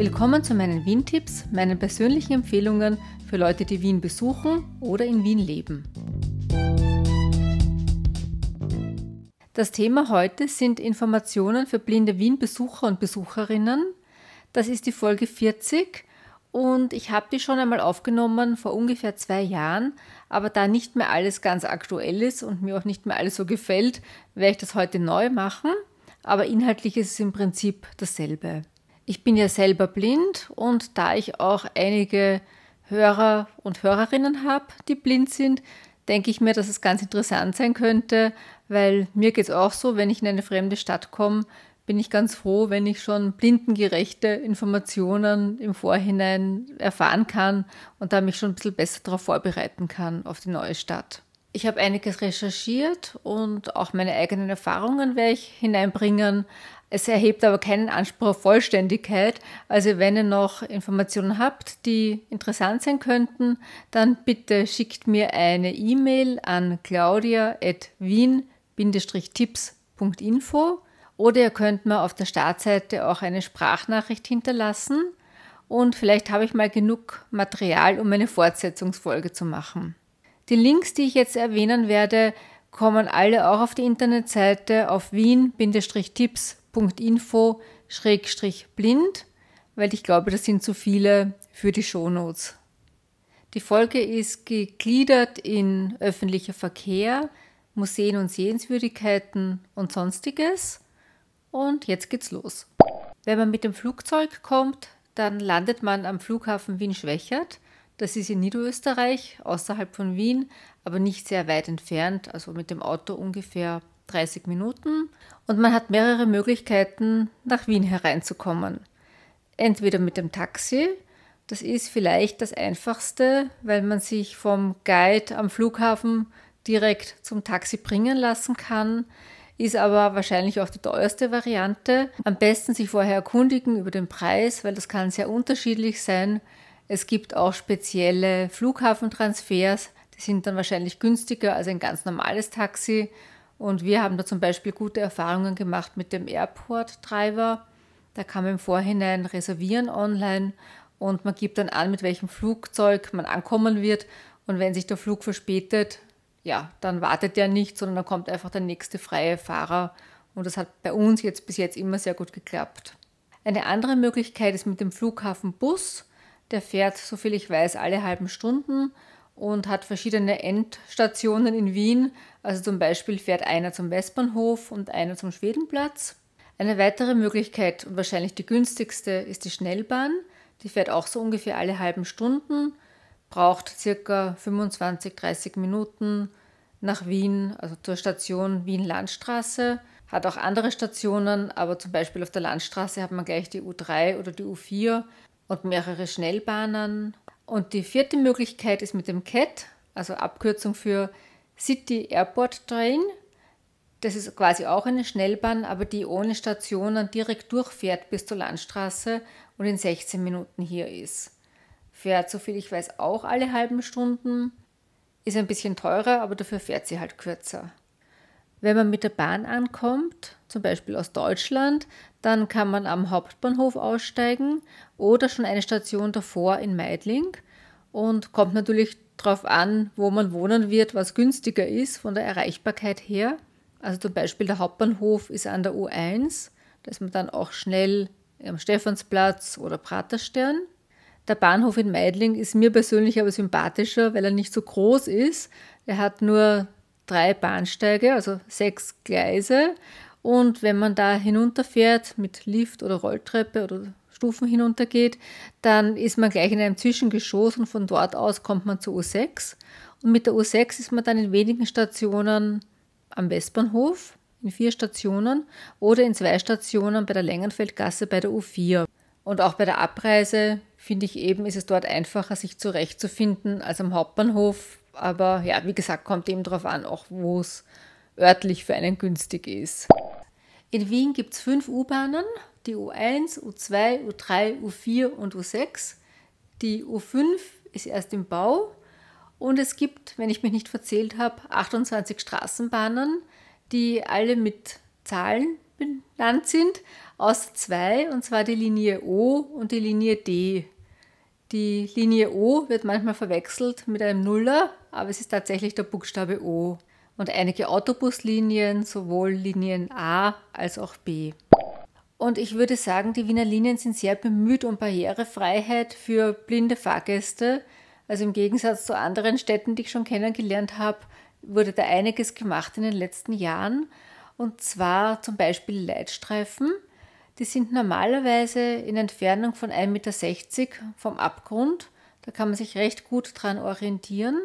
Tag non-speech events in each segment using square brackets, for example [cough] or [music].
Willkommen zu meinen Wien-Tipps, meinen persönlichen Empfehlungen für Leute, die Wien besuchen oder in Wien leben. Das Thema heute sind Informationen für blinde Wien-Besucher und Besucherinnen. Das ist die Folge 40 und ich habe die schon einmal aufgenommen vor ungefähr zwei Jahren, aber da nicht mehr alles ganz aktuell ist und mir auch nicht mehr alles so gefällt, werde ich das heute neu machen, aber inhaltlich ist es im Prinzip dasselbe. Ich bin ja selber blind und da ich auch einige Hörer und Hörerinnen habe, die blind sind, denke ich mir, dass es ganz interessant sein könnte, weil mir geht es auch so, wenn ich in eine fremde Stadt komme, bin ich ganz froh, wenn ich schon blindengerechte Informationen im Vorhinein erfahren kann und da mich schon ein bisschen besser darauf vorbereiten kann auf die neue Stadt. Ich habe einiges recherchiert und auch meine eigenen Erfahrungen werde ich hineinbringen, es erhebt aber keinen Anspruch auf Vollständigkeit. Also wenn ihr noch Informationen habt, die interessant sein könnten, dann bitte schickt mir eine E-Mail an claudia.wien-tipps.info oder ihr könnt mir auf der Startseite auch eine Sprachnachricht hinterlassen und vielleicht habe ich mal genug Material, um eine Fortsetzungsfolge zu machen. Die Links, die ich jetzt erwähnen werde, kommen alle auch auf die Internetseite auf wien-tipps.info info-blind, weil ich glaube, das sind zu viele für die Shownotes. Die Folge ist gegliedert in öffentlicher Verkehr, Museen und Sehenswürdigkeiten und sonstiges. Und jetzt geht's los. Wenn man mit dem Flugzeug kommt, dann landet man am Flughafen Wien-Schwächert. Das ist in Niederösterreich, außerhalb von Wien, aber nicht sehr weit entfernt, also mit dem Auto ungefähr 30 Minuten und man hat mehrere Möglichkeiten, nach Wien hereinzukommen. Entweder mit dem Taxi, das ist vielleicht das einfachste, weil man sich vom Guide am Flughafen direkt zum Taxi bringen lassen kann, ist aber wahrscheinlich auch die teuerste Variante. Am besten sich vorher erkundigen über den Preis, weil das kann sehr unterschiedlich sein. Es gibt auch spezielle Flughafentransfers, die sind dann wahrscheinlich günstiger als ein ganz normales Taxi und wir haben da zum Beispiel gute Erfahrungen gemacht mit dem Airport Driver. Da kann man im Vorhinein reservieren online und man gibt dann an, mit welchem Flugzeug man ankommen wird. Und wenn sich der Flug verspätet, ja, dann wartet der nicht, sondern dann kommt einfach der nächste freie Fahrer. Und das hat bei uns jetzt bis jetzt immer sehr gut geklappt. Eine andere Möglichkeit ist mit dem Flughafenbus. Der fährt, soviel ich weiß, alle halben Stunden und hat verschiedene Endstationen in Wien. Also zum Beispiel fährt einer zum Westbahnhof und einer zum Schwedenplatz. Eine weitere Möglichkeit und wahrscheinlich die günstigste ist die Schnellbahn. Die fährt auch so ungefähr alle halben Stunden, braucht circa 25, 30 Minuten nach Wien, also zur Station Wien-Landstraße. Hat auch andere Stationen, aber zum Beispiel auf der Landstraße hat man gleich die U3 oder die U4 und mehrere Schnellbahnen. Und die vierte Möglichkeit ist mit dem CAT, also Abkürzung für City Airport Train. Das ist quasi auch eine Schnellbahn, aber die ohne Stationen direkt durchfährt bis zur Landstraße und in 16 Minuten hier ist. Fährt, soviel ich weiß, auch alle halben Stunden. Ist ein bisschen teurer, aber dafür fährt sie halt kürzer. Wenn man mit der Bahn ankommt, zum Beispiel aus Deutschland, dann kann man am Hauptbahnhof aussteigen oder schon eine Station davor in Meidling und kommt natürlich darauf an, wo man wohnen wird, was günstiger ist von der Erreichbarkeit her. Also zum Beispiel der Hauptbahnhof ist an der U1, da ist man dann auch schnell am Stephansplatz oder Praterstern. Der Bahnhof in Meidling ist mir persönlich aber sympathischer, weil er nicht so groß ist. Er hat nur drei Bahnsteige, also sechs Gleise. Und wenn man da hinunterfährt mit Lift oder Rolltreppe oder Stufen hinuntergeht, dann ist man gleich in einem Zwischengeschoss und von dort aus kommt man zur U6. Und mit der U6 ist man dann in wenigen Stationen am Westbahnhof, in vier Stationen oder in zwei Stationen bei der Längenfeldgasse bei der U4. Und auch bei der Abreise finde ich eben, ist es dort einfacher, sich zurechtzufinden als am Hauptbahnhof. Aber ja, wie gesagt, kommt eben darauf an, auch wo es örtlich für einen günstig ist. In Wien gibt es fünf U-Bahnen, die U1, U2, U3, U4 und U6. Die U5 ist erst im Bau und es gibt, wenn ich mich nicht verzählt habe, 28 Straßenbahnen, die alle mit Zahlen benannt sind, außer zwei, und zwar die Linie O und die Linie D. Die Linie O wird manchmal verwechselt mit einem Nuller, aber es ist tatsächlich der Buchstabe O. Und einige Autobuslinien, sowohl Linien A als auch B. Und ich würde sagen, die Wiener Linien sind sehr bemüht um Barrierefreiheit für blinde Fahrgäste. Also im Gegensatz zu anderen Städten, die ich schon kennengelernt habe, wurde da einiges gemacht in den letzten Jahren. Und zwar zum Beispiel Leitstreifen. Die sind normalerweise in Entfernung von 1,60 Meter vom Abgrund. Da kann man sich recht gut dran orientieren.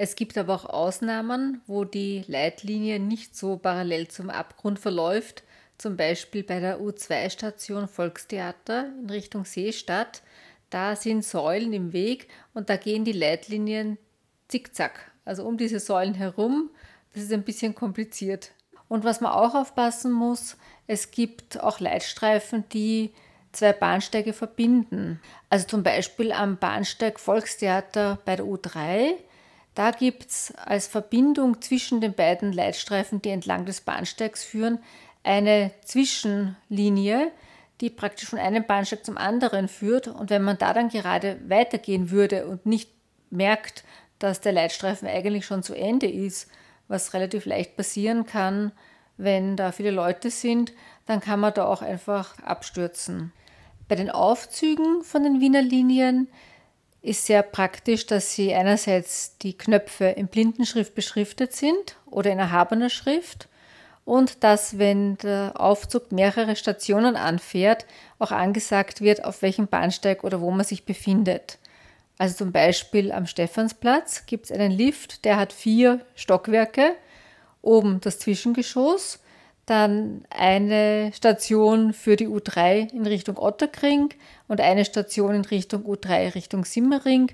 Es gibt aber auch Ausnahmen, wo die Leitlinie nicht so parallel zum Abgrund verläuft, zum Beispiel bei der U2-Station Volkstheater in Richtung Seestadt. Da sind Säulen im Weg und da gehen die Leitlinien zickzack, also um diese Säulen herum. Das ist ein bisschen kompliziert. Und was man auch aufpassen muss, es gibt auch Leitstreifen, die zwei Bahnsteige verbinden. Also zum Beispiel am Bahnsteig Volkstheater bei der U3. Da gibt es als Verbindung zwischen den beiden Leitstreifen, die entlang des Bahnsteigs führen, eine Zwischenlinie, die praktisch von einem Bahnsteig zum anderen führt. Und wenn man da dann gerade weitergehen würde und nicht merkt, dass der Leitstreifen eigentlich schon zu Ende ist, was relativ leicht passieren kann, wenn da viele Leute sind, dann kann man da auch einfach abstürzen. Bei den Aufzügen von den Wiener Linien ist sehr praktisch, dass sie einerseits die Knöpfe in Blindenschrift beschriftet sind oder in erhabener Schrift und dass, wenn der Aufzug mehrere Stationen anfährt, auch angesagt wird, auf welchem Bahnsteig oder wo man sich befindet. Also zum Beispiel am Stephansplatz gibt es einen Lift, der hat vier Stockwerke, oben das Zwischengeschoss, dann eine Station für die U3 in Richtung Otterkring und eine Station in Richtung U3 Richtung Simmering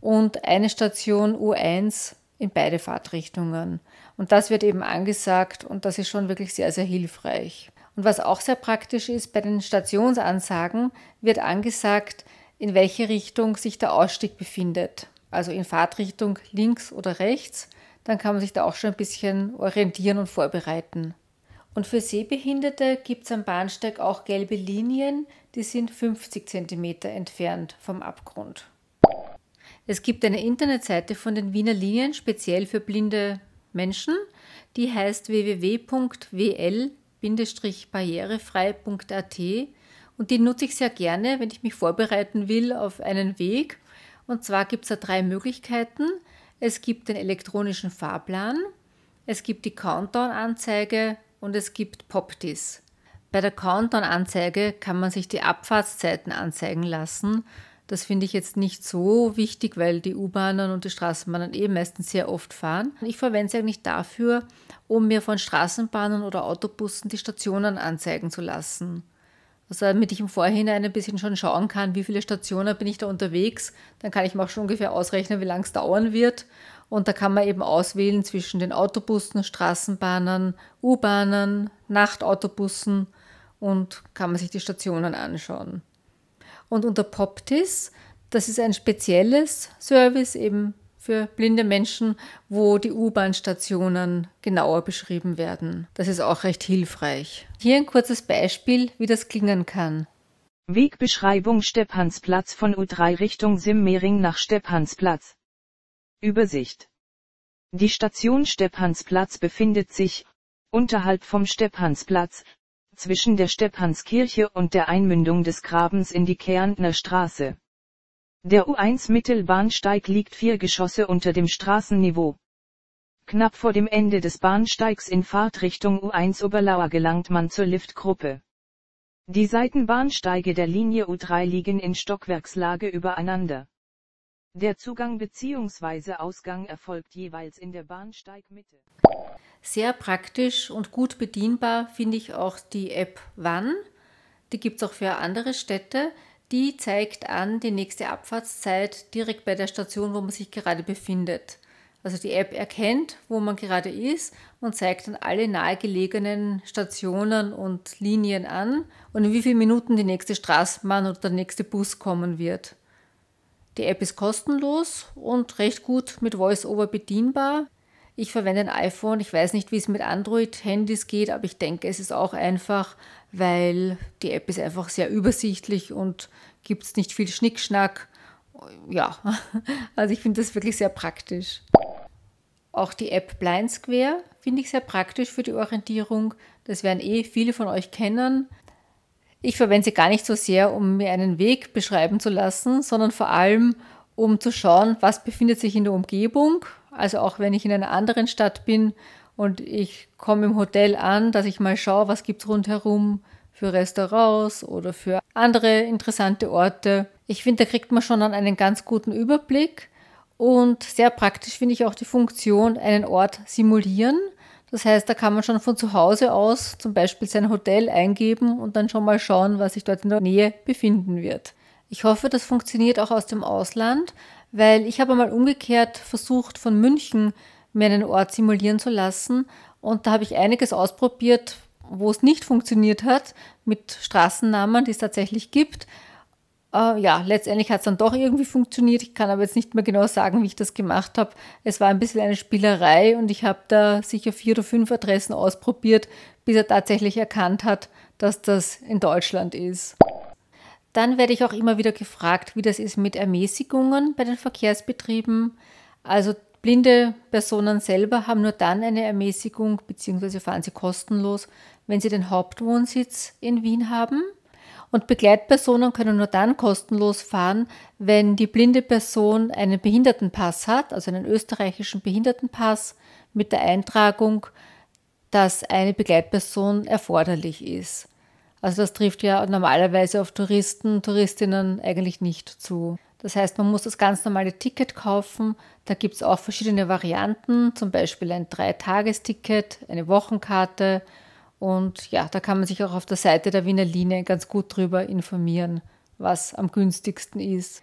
und eine Station U1 in beide Fahrtrichtungen. Und das wird eben angesagt und das ist schon wirklich sehr, sehr hilfreich. Und was auch sehr praktisch ist, bei den Stationsansagen wird angesagt, in welche Richtung sich der Ausstieg befindet. Also in Fahrtrichtung links oder rechts. Dann kann man sich da auch schon ein bisschen orientieren und vorbereiten. Und für Sehbehinderte gibt es am Bahnsteig auch gelbe Linien, die sind 50 cm entfernt vom Abgrund. Es gibt eine Internetseite von den Wiener Linien speziell für blinde Menschen, die heißt www.wl-barrierefrei.at und die nutze ich sehr gerne, wenn ich mich vorbereiten will auf einen Weg. Und zwar gibt es da drei Möglichkeiten. Es gibt den elektronischen Fahrplan, es gibt die Countdown-Anzeige und es gibt PopDis. Bei der Countdown-Anzeige kann man sich die Abfahrtszeiten anzeigen lassen. Das finde ich jetzt nicht so wichtig, weil die U-Bahnen und die Straßenbahnen eh meistens sehr oft fahren. Ich verwende sie eigentlich dafür, um mir von Straßenbahnen oder Autobussen die Stationen anzeigen zu lassen. Also damit ich im Vorhinein ein bisschen schon schauen kann, wie viele Stationen bin ich da unterwegs, dann kann ich mir auch schon ungefähr ausrechnen, wie lange es dauern wird. Und da kann man eben auswählen zwischen den Autobussen, Straßenbahnen, U-Bahnen, Nachtautobussen und kann man sich die Stationen anschauen. Und unter Poptis, das ist ein spezielles Service eben für blinde Menschen, wo die U-Bahn-Stationen genauer beschrieben werden. Das ist auch recht hilfreich. Hier ein kurzes Beispiel, wie das klingen kann. Wegbeschreibung Stepphansplatz von U3 Richtung Simmering nach Stepphansplatz. Übersicht. Die Station Stepphansplatz befindet sich, unterhalb vom Stepphansplatz, zwischen der Stepphanskirche und der Einmündung des Grabens in die Kärntner Straße. Der U1 Mittelbahnsteig liegt vier Geschosse unter dem Straßenniveau. Knapp vor dem Ende des Bahnsteigs in Fahrtrichtung U1 Oberlauer gelangt man zur Liftgruppe. Die Seitenbahnsteige der Linie U3 liegen in Stockwerkslage übereinander. Der Zugang bzw. Ausgang erfolgt jeweils in der Bahnsteigmitte. Sehr praktisch und gut bedienbar finde ich auch die App Wann. Die gibt es auch für andere Städte. Die zeigt an die nächste Abfahrtszeit direkt bei der Station, wo man sich gerade befindet. Also die App erkennt, wo man gerade ist und zeigt dann alle nahegelegenen Stationen und Linien an und in wie vielen Minuten die nächste Straßenbahn oder der nächste Bus kommen wird. Die App ist kostenlos und recht gut mit VoiceOver bedienbar. Ich verwende ein iPhone. Ich weiß nicht, wie es mit Android-Handys geht, aber ich denke, es ist auch einfach, weil die App ist einfach sehr übersichtlich und gibt es nicht viel Schnickschnack. Ja, [laughs] also ich finde das wirklich sehr praktisch. Auch die App Blind Square finde ich sehr praktisch für die Orientierung. Das werden eh viele von euch kennen. Ich verwende sie gar nicht so sehr, um mir einen Weg beschreiben zu lassen, sondern vor allem, um zu schauen, was befindet sich in der Umgebung. Also auch wenn ich in einer anderen Stadt bin und ich komme im Hotel an, dass ich mal schaue, was gibt es rundherum für Restaurants oder für andere interessante Orte. Ich finde, da kriegt man schon einen ganz guten Überblick. Und sehr praktisch finde ich auch die Funktion, einen Ort simulieren. Das heißt, da kann man schon von zu Hause aus zum Beispiel sein Hotel eingeben und dann schon mal schauen, was sich dort in der Nähe befinden wird. Ich hoffe, das funktioniert auch aus dem Ausland, weil ich habe mal umgekehrt versucht, von München mir einen Ort simulieren zu lassen und da habe ich einiges ausprobiert, wo es nicht funktioniert hat, mit Straßennamen, die es tatsächlich gibt. Äh, ja, letztendlich hat es dann doch irgendwie funktioniert. Ich kann aber jetzt nicht mehr genau sagen, wie ich das gemacht habe. Es war ein bisschen eine Spielerei und ich habe da sicher vier oder fünf Adressen ausprobiert, bis er tatsächlich erkannt hat, dass das in Deutschland ist. Dann werde ich auch immer wieder gefragt, wie das ist mit Ermäßigungen bei den Verkehrsbetrieben. Also blinde Personen selber haben nur dann eine Ermäßigung bzw. fahren sie kostenlos, wenn sie den Hauptwohnsitz in Wien haben. Und Begleitpersonen können nur dann kostenlos fahren, wenn die blinde Person einen Behindertenpass hat, also einen österreichischen Behindertenpass mit der Eintragung, dass eine Begleitperson erforderlich ist. Also das trifft ja normalerweise auf Touristen, Touristinnen eigentlich nicht zu. Das heißt, man muss das ganz normale Ticket kaufen. Da gibt es auch verschiedene Varianten, zum Beispiel ein Dreitagesticket, eine Wochenkarte und ja, da kann man sich auch auf der Seite der Wiener Linie ganz gut drüber informieren, was am günstigsten ist.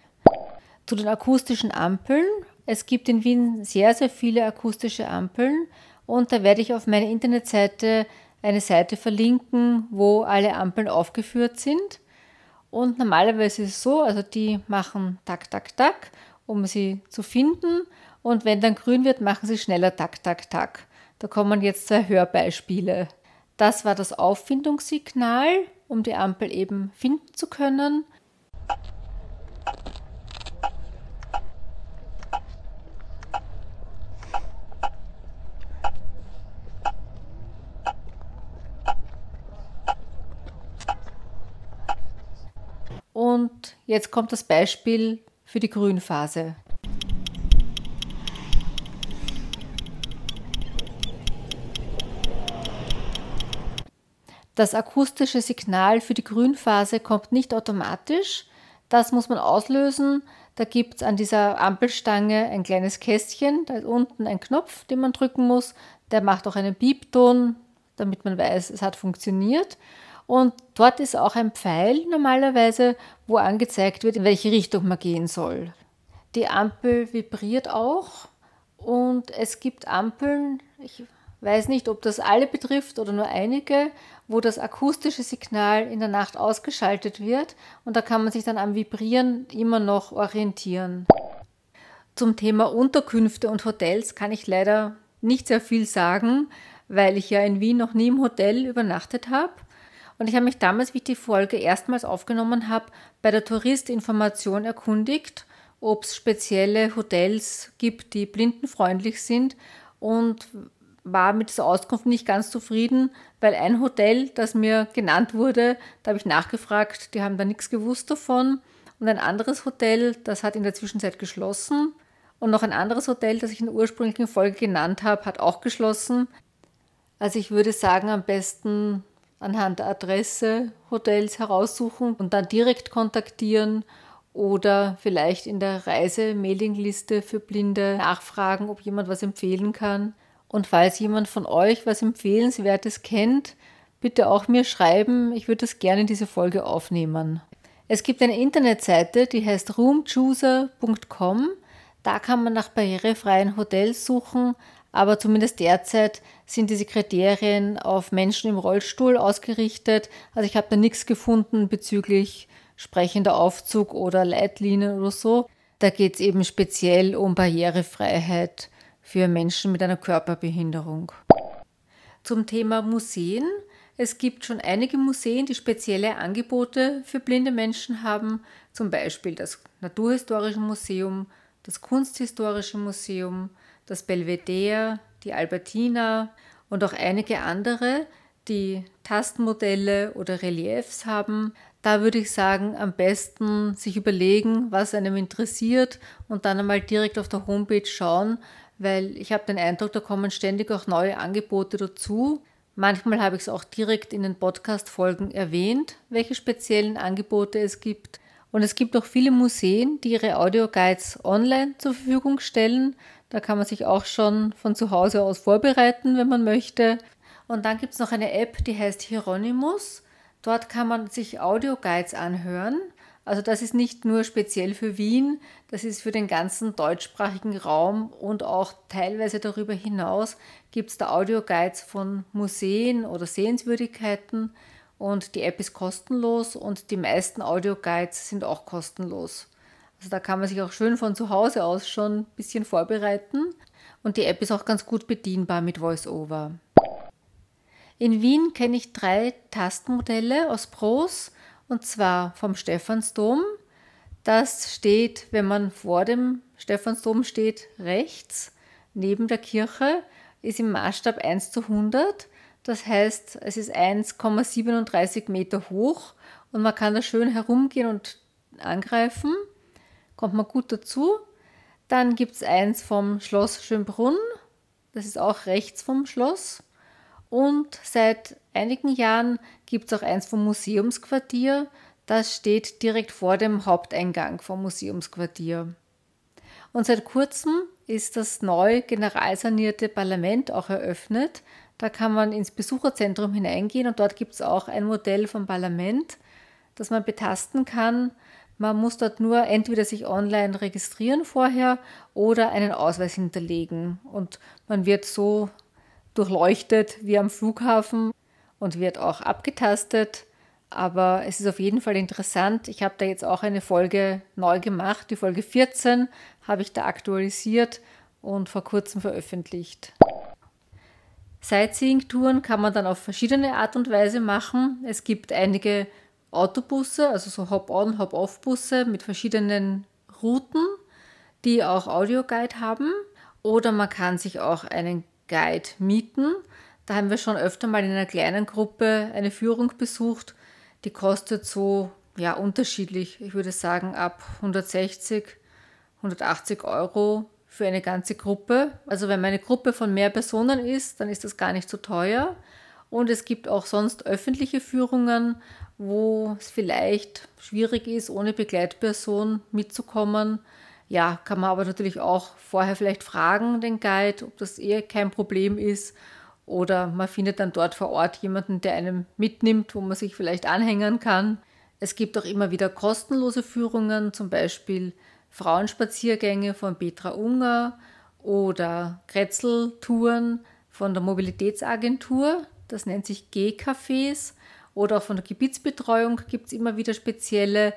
Zu den akustischen Ampeln. Es gibt in Wien sehr, sehr viele akustische Ampeln und da werde ich auf meiner Internetseite eine Seite verlinken, wo alle Ampeln aufgeführt sind. Und normalerweise ist es so, also die machen tak, tak, tak, um sie zu finden. Und wenn dann grün wird, machen sie schneller tak, tak, tak. Da kommen jetzt zwei Hörbeispiele. Das war das Auffindungssignal, um die Ampel eben finden zu können. Und jetzt kommt das Beispiel für die Grünphase. Das akustische Signal für die Grünphase kommt nicht automatisch. Das muss man auslösen. Da gibt es an dieser Ampelstange ein kleines Kästchen. Da ist unten ein Knopf, den man drücken muss. Der macht auch einen Piepton, damit man weiß, es hat funktioniert. Und dort ist auch ein Pfeil normalerweise, wo angezeigt wird, in welche Richtung man gehen soll. Die Ampel vibriert auch und es gibt Ampeln, ich weiß nicht, ob das alle betrifft oder nur einige, wo das akustische Signal in der Nacht ausgeschaltet wird und da kann man sich dann am Vibrieren immer noch orientieren. Zum Thema Unterkünfte und Hotels kann ich leider nicht sehr viel sagen, weil ich ja in Wien noch nie im Hotel übernachtet habe. Und ich habe mich damals, wie ich die Folge erstmals aufgenommen habe, bei der Touristinformation erkundigt, ob es spezielle Hotels gibt, die blindenfreundlich sind und war mit dieser Auskunft nicht ganz zufrieden, weil ein Hotel, das mir genannt wurde, da habe ich nachgefragt, die haben da nichts gewusst davon. Und ein anderes Hotel, das hat in der Zwischenzeit geschlossen. Und noch ein anderes Hotel, das ich in der ursprünglichen Folge genannt habe, hat auch geschlossen. Also ich würde sagen, am besten anhand der Adresse Hotels heraussuchen und dann direkt kontaktieren oder vielleicht in der Reise-Mailingliste für Blinde nachfragen, ob jemand was empfehlen kann. Und falls jemand von euch was Empfehlenswertes kennt, bitte auch mir schreiben. Ich würde das gerne in diese Folge aufnehmen. Es gibt eine Internetseite, die heißt roomchooser.com. Da kann man nach barrierefreien Hotels suchen, aber zumindest derzeit sind diese Kriterien auf Menschen im Rollstuhl ausgerichtet. Also ich habe da nichts gefunden bezüglich sprechender Aufzug oder Leitlinien oder so. Da geht es eben speziell um Barrierefreiheit für Menschen mit einer Körperbehinderung. Zum Thema Museen. Es gibt schon einige Museen, die spezielle Angebote für blinde Menschen haben, zum Beispiel das Naturhistorische Museum, das Kunsthistorische Museum, das Belvedere, die Albertina und auch einige andere, die Tastmodelle oder Reliefs haben. Da würde ich sagen, am besten sich überlegen, was einem interessiert und dann einmal direkt auf der Homepage schauen, weil ich habe den Eindruck, da kommen ständig auch neue Angebote dazu. Manchmal habe ich es auch direkt in den Podcast-Folgen erwähnt, welche speziellen Angebote es gibt. Und es gibt auch viele Museen, die ihre Audioguides online zur Verfügung stellen. Da kann man sich auch schon von zu Hause aus vorbereiten, wenn man möchte. Und dann gibt es noch eine App, die heißt Hieronymus. Dort kann man sich Audioguides anhören. Also das ist nicht nur speziell für Wien, das ist für den ganzen deutschsprachigen Raum und auch teilweise darüber hinaus gibt es da Audioguides von Museen oder Sehenswürdigkeiten und die App ist kostenlos und die meisten Audioguides sind auch kostenlos. Also da kann man sich auch schön von zu Hause aus schon ein bisschen vorbereiten und die App ist auch ganz gut bedienbar mit VoiceOver. In Wien kenne ich drei Tastenmodelle aus Pros und zwar vom Stephansdom. Das steht, wenn man vor dem Stephansdom steht, rechts neben der Kirche, ist im Maßstab 1 zu 100. Das heißt, es ist 1,37 Meter hoch und man kann da schön herumgehen und angreifen. Kommt man gut dazu. Dann gibt es eins vom Schloss Schönbrunn. Das ist auch rechts vom Schloss. Und seit einigen Jahren gibt es auch eins vom Museumsquartier. Das steht direkt vor dem Haupteingang vom Museumsquartier. Und seit kurzem ist das neu generalsanierte Parlament auch eröffnet. Da kann man ins Besucherzentrum hineingehen und dort gibt es auch ein Modell vom Parlament, das man betasten kann. Man muss dort nur entweder sich online registrieren vorher oder einen Ausweis hinterlegen. Und man wird so durchleuchtet wie am Flughafen und wird auch abgetastet. Aber es ist auf jeden Fall interessant. Ich habe da jetzt auch eine Folge neu gemacht. Die Folge 14 habe ich da aktualisiert und vor kurzem veröffentlicht. Sightseeing-Touren kann man dann auf verschiedene Art und Weise machen. Es gibt einige Autobusse, also so Hop-on, Hop-off-Busse mit verschiedenen Routen, die auch Audioguide haben. Oder man kann sich auch einen Guide mieten. Da haben wir schon öfter mal in einer kleinen Gruppe eine Führung besucht. Die kostet so ja unterschiedlich. Ich würde sagen ab 160, 180 Euro für eine ganze Gruppe. Also wenn meine Gruppe von mehr Personen ist, dann ist das gar nicht so teuer. Und es gibt auch sonst öffentliche Führungen, wo es vielleicht schwierig ist, ohne Begleitperson mitzukommen. Ja, kann man aber natürlich auch vorher vielleicht fragen, den Guide, ob das eher kein Problem ist. Oder man findet dann dort vor Ort jemanden, der einem mitnimmt, wo man sich vielleicht anhängen kann. Es gibt auch immer wieder kostenlose Führungen, zum Beispiel Frauenspaziergänge von Petra Unger oder Kretzeltouren von der Mobilitätsagentur. Das nennt sich G-Cafés. Oder auch von der Gebietsbetreuung gibt es immer wieder spezielle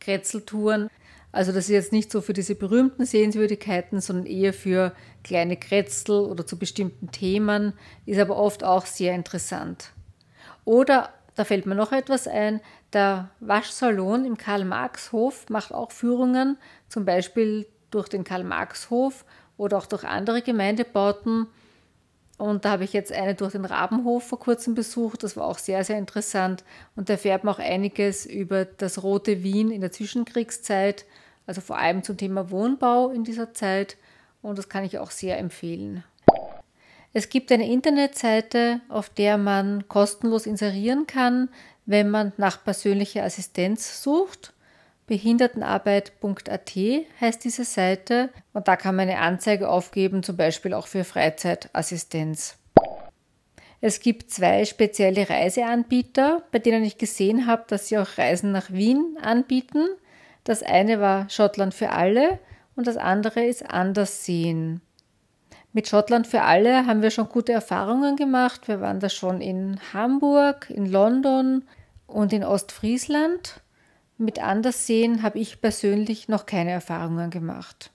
Kretzeltouren. Also das ist jetzt nicht so für diese berühmten Sehenswürdigkeiten, sondern eher für kleine Kretzel oder zu bestimmten Themen, ist aber oft auch sehr interessant. Oder, da fällt mir noch etwas ein, der Waschsalon im Karl-Marx-Hof macht auch Führungen, zum Beispiel durch den Karl-Marx-Hof oder auch durch andere Gemeindebauten. Und da habe ich jetzt eine durch den Rabenhof vor kurzem besucht. Das war auch sehr, sehr interessant. Und da erfährt man auch einiges über das Rote Wien in der Zwischenkriegszeit also vor allem zum Thema Wohnbau in dieser Zeit und das kann ich auch sehr empfehlen. Es gibt eine Internetseite, auf der man kostenlos inserieren kann, wenn man nach persönlicher Assistenz sucht. Behindertenarbeit.at heißt diese Seite und da kann man eine Anzeige aufgeben, zum Beispiel auch für Freizeitassistenz. Es gibt zwei spezielle Reiseanbieter, bei denen ich gesehen habe, dass sie auch Reisen nach Wien anbieten. Das eine war Schottland für alle und das andere ist Anderssehen. Mit Schottland für alle haben wir schon gute Erfahrungen gemacht. Wir waren da schon in Hamburg, in London und in Ostfriesland. Mit Anderssehen habe ich persönlich noch keine Erfahrungen gemacht.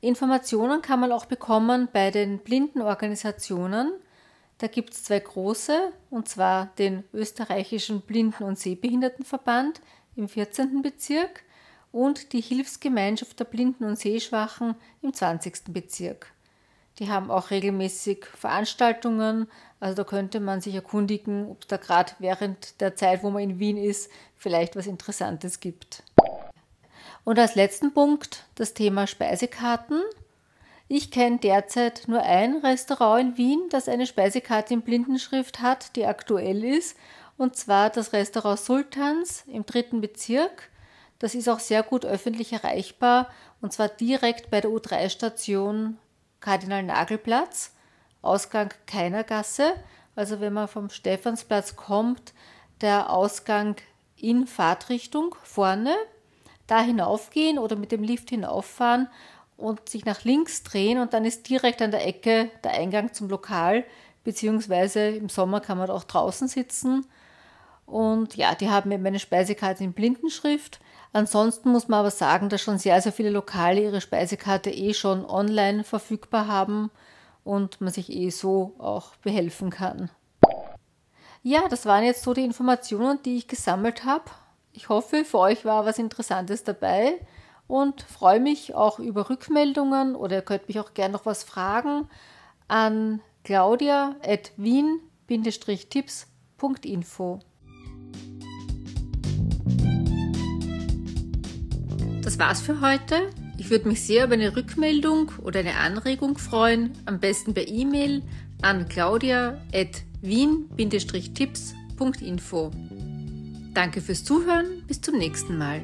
Informationen kann man auch bekommen bei den Blindenorganisationen. Da gibt es zwei große, und zwar den österreichischen Blinden- und Sehbehindertenverband im 14. Bezirk und die Hilfsgemeinschaft der Blinden und Sehschwachen im 20. Bezirk. Die haben auch regelmäßig Veranstaltungen, also da könnte man sich erkundigen, ob es da gerade während der Zeit, wo man in Wien ist, vielleicht was Interessantes gibt. Und als letzten Punkt das Thema Speisekarten. Ich kenne derzeit nur ein Restaurant in Wien, das eine Speisekarte in Blindenschrift hat, die aktuell ist, und zwar das Restaurant Sultans im dritten Bezirk. Das ist auch sehr gut öffentlich erreichbar und zwar direkt bei der U3-Station Kardinal Nagelplatz, Ausgang keiner Gasse. Also wenn man vom Stephansplatz kommt, der Ausgang in Fahrtrichtung vorne da hinaufgehen oder mit dem Lift hinauffahren und sich nach links drehen und dann ist direkt an der Ecke der Eingang zum Lokal, beziehungsweise im Sommer kann man auch draußen sitzen. Und ja, die haben eben eine Speisekarte in Blindenschrift. Ansonsten muss man aber sagen, dass schon sehr, sehr viele Lokale ihre Speisekarte eh schon online verfügbar haben und man sich eh so auch behelfen kann. Ja, das waren jetzt so die Informationen, die ich gesammelt habe. Ich hoffe, für euch war was Interessantes dabei und freue mich auch über Rückmeldungen oder ihr könnt mich auch gerne noch was fragen an claudia.wien-tipps.info. Das war's für heute. Ich würde mich sehr über eine Rückmeldung oder eine Anregung freuen, am besten per E-Mail an claudia.wien-tipps.info. Danke fürs Zuhören, bis zum nächsten Mal.